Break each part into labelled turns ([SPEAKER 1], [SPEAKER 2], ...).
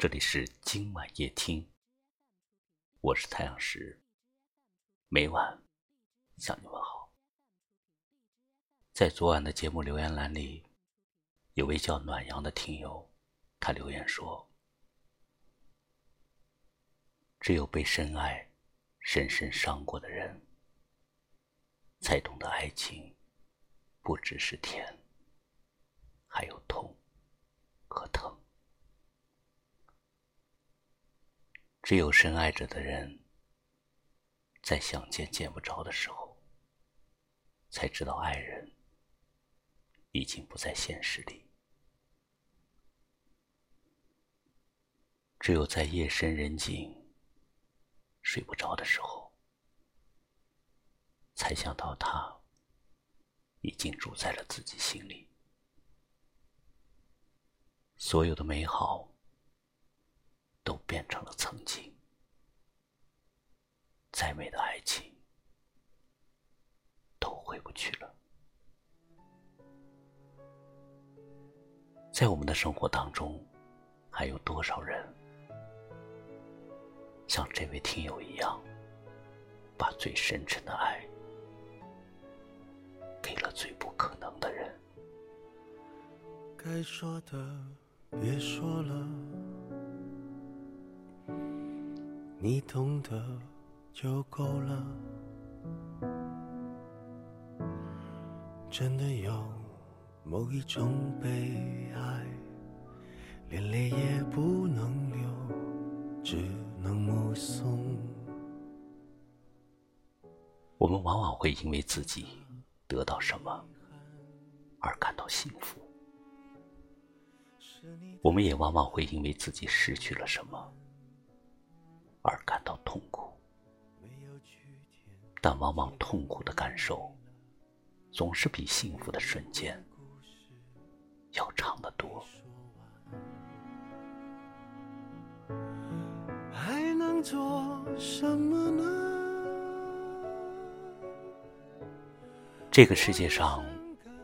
[SPEAKER 1] 这里是今晚夜听，我是太阳石，每晚向你问好。在昨晚的节目留言栏里，有位叫暖阳的听友，他留言说：“只有被深爱、深深伤过的人，才懂得爱情不只是甜，还有痛和疼。只有深爱着的人，在想见见不着的时候，才知道爱人。”已经不在现实里，只有在夜深人静、睡不着的时候，才想到他已经住在了自己心里。所有的美好都变成了曾在我们的生活当中，还有多少人像这位听友一样，把最深沉的爱给了最不可能的人？
[SPEAKER 2] 该说的别说了，你懂得就够了。真的有。某一种悲哀，连泪也不能流，只能目送。
[SPEAKER 1] 我们往往会因为自己得到什么而感到幸福，我们也往往会因为自己失去了什么而感到痛苦。但往往痛苦的感受，总是比幸福的瞬间。要长得多。
[SPEAKER 2] 还能做什么呢？
[SPEAKER 1] 这个世界上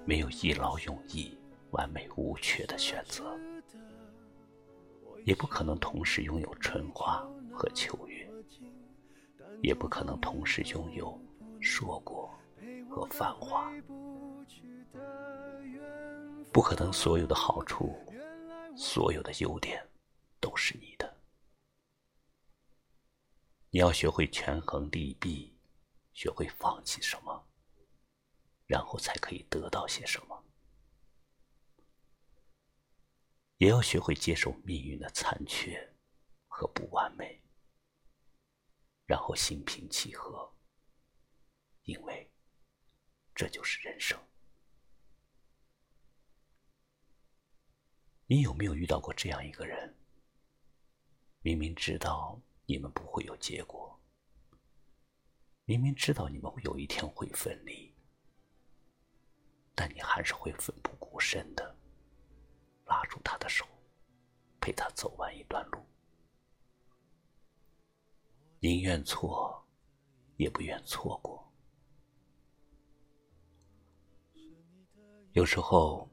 [SPEAKER 1] 没有一劳永逸、完美无缺的选择，也不可能同时拥有春花和秋月，也不可能同时拥有硕果和繁华。不可能，所有的好处，所有的优点，都是你的。你要学会权衡利弊，学会放弃什么，然后才可以得到些什么。也要学会接受命运的残缺和不完美，然后心平气和，因为这就是人生。你有没有遇到过这样一个人？明明知道你们不会有结果，明明知道你们会有一天会分离，但你还是会奋不顾身的拉住他的手，陪他走完一段路，宁愿错，也不愿错过。有时候。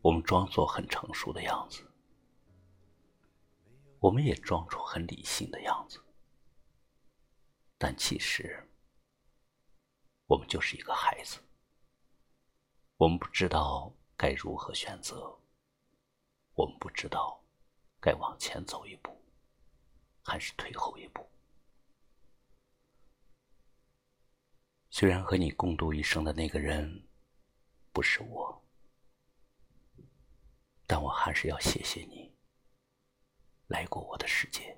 [SPEAKER 1] 我们装作很成熟的样子，我们也装出很理性的样子，但其实，我们就是一个孩子。我们不知道该如何选择，我们不知道该往前走一步，还是退后一步。虽然和你共度一生的那个人，不是我。但我还是要谢谢你来过我的世界。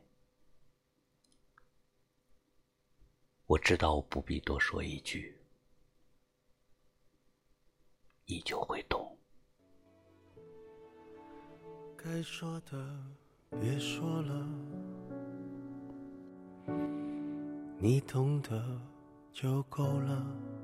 [SPEAKER 1] 我知道我不必多说一句，你就会懂。
[SPEAKER 2] 该说的别说了，你懂得就够了。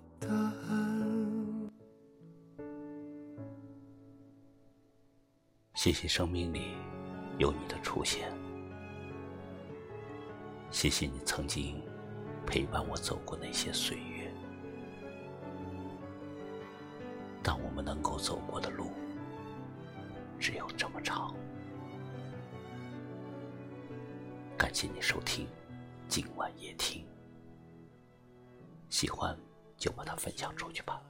[SPEAKER 1] 谢谢生命里有你的出现，谢谢你曾经陪伴我走过那些岁月。但我们能够走过的路，只有这么长。感谢你收听，今晚夜听。喜欢就把它分享出去吧，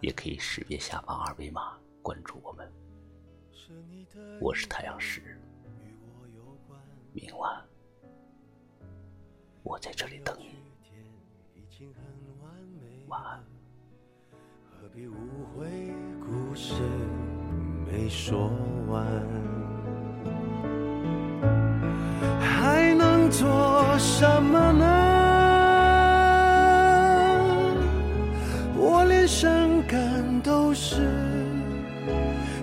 [SPEAKER 1] 也可以识别下方二维码关注我们。我是太阳石，明晚我在这里等你。晚安。
[SPEAKER 2] 何必误会故事没说完？还能做什么呢？我连伤感都是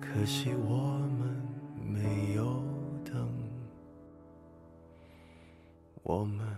[SPEAKER 2] 可惜我们没有等，我们。